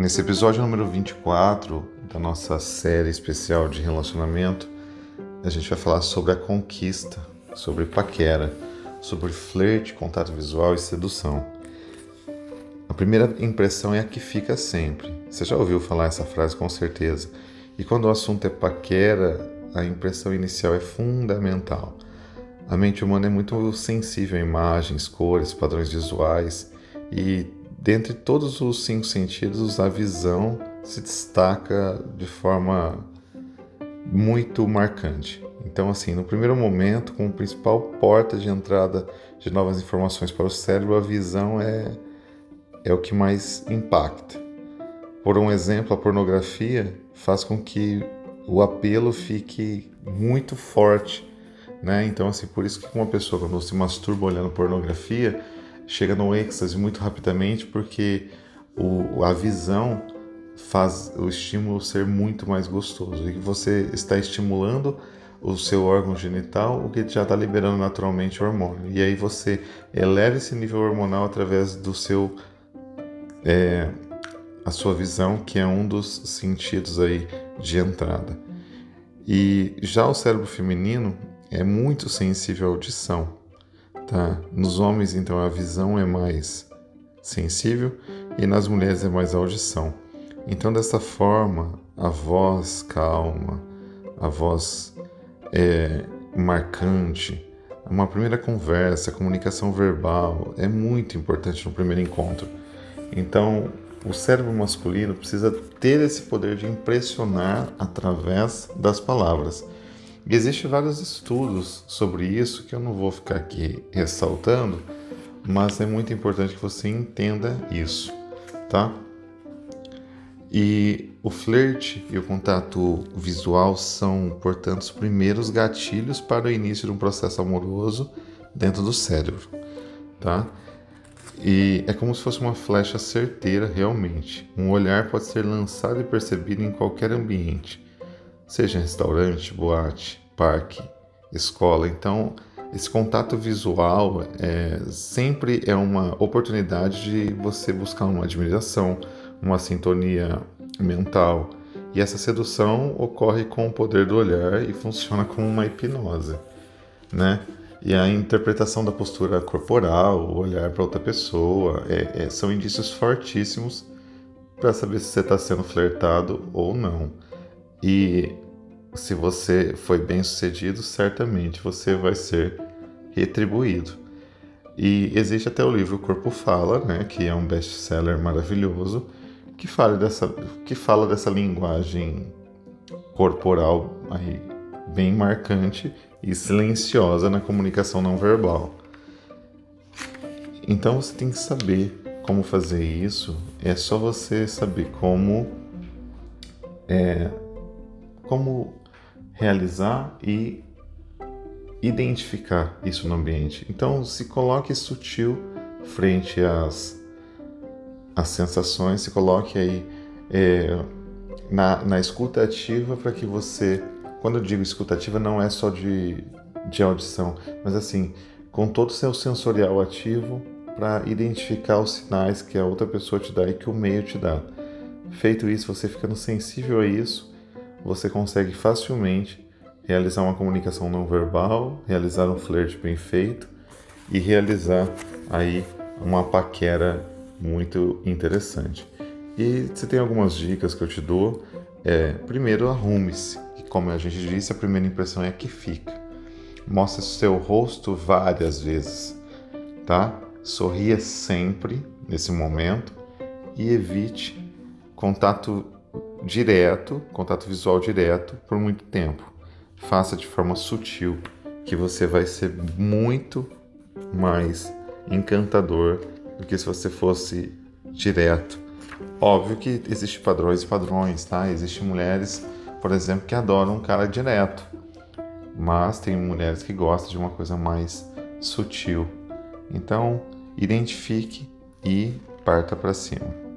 Nesse episódio número 24 da nossa série especial de relacionamento, a gente vai falar sobre a conquista, sobre paquera, sobre flerte, contato visual e sedução. A primeira impressão é a que fica sempre. Você já ouviu falar essa frase com certeza. E quando o assunto é paquera, a impressão inicial é fundamental. A mente humana é muito sensível a imagens, cores, padrões visuais e dentre todos os cinco sentidos, a visão se destaca de forma muito marcante. Então, assim, no primeiro momento, como principal porta de entrada de novas informações para o cérebro, a visão é, é o que mais impacta. Por um exemplo, a pornografia faz com que o apelo fique muito forte né? Então, assim, por isso que uma pessoa, quando se masturba olhando pornografia, chega no êxtase muito rapidamente, porque o, a visão faz o estímulo ser muito mais gostoso. E você está estimulando o seu órgão genital, o que já está liberando naturalmente o hormônio. E aí você eleva esse nível hormonal através do seu. É, a sua visão, que é um dos sentidos aí de entrada. E já o cérebro feminino, é muito sensível à audição, tá? Nos homens, então, a visão é mais sensível e nas mulheres é mais audição. Então, dessa forma, a voz calma, a voz é, marcante, uma primeira conversa, comunicação verbal é muito importante no primeiro encontro. Então, o cérebro masculino precisa ter esse poder de impressionar através das palavras. Existem vários estudos sobre isso que eu não vou ficar aqui ressaltando, mas é muito importante que você entenda isso, tá? E o flerte e o contato visual são, portanto, os primeiros gatilhos para o início de um processo amoroso dentro do cérebro, tá? E é como se fosse uma flecha certeira realmente. Um olhar pode ser lançado e percebido em qualquer ambiente seja restaurante, boate, parque, escola. Então, esse contato visual é, sempre é uma oportunidade de você buscar uma admiração, uma sintonia mental. E essa sedução ocorre com o poder do olhar e funciona como uma hipnose, né? E a interpretação da postura corporal, o olhar para outra pessoa, é, é, são indícios fortíssimos para saber se você está sendo flertado ou não. E se você foi bem sucedido, certamente você vai ser retribuído. E existe até o livro Corpo Fala, né, que é um best-seller maravilhoso, que fala dessa, que fala dessa linguagem corporal aí, bem marcante e silenciosa na comunicação não verbal. Então você tem que saber como fazer isso. É só você saber como é, como realizar e identificar isso no ambiente. Então, se coloque sutil frente às, às sensações, se coloque aí é, na, na escuta ativa para que você, quando eu digo escuta ativa, não é só de, de audição, mas assim, com todo o seu sensorial ativo para identificar os sinais que a outra pessoa te dá e que o meio te dá. Feito isso, você ficando sensível a isso, você consegue facilmente realizar uma comunicação não verbal, realizar um flerte bem feito e realizar aí uma paquera muito interessante. E você tem algumas dicas que eu te dou. É, primeiro, arrume-se. Como a gente disse, a primeira impressão é que fica. Mostre seu rosto várias vezes, tá? Sorria sempre nesse momento e evite contato direto, contato visual direto por muito tempo. Faça de forma sutil, que você vai ser muito mais encantador do que se você fosse direto. Óbvio que existem padrões e padrões, tá? Existem mulheres, por exemplo, que adoram um cara direto, mas tem mulheres que gostam de uma coisa mais sutil. Então, identifique e parta para cima.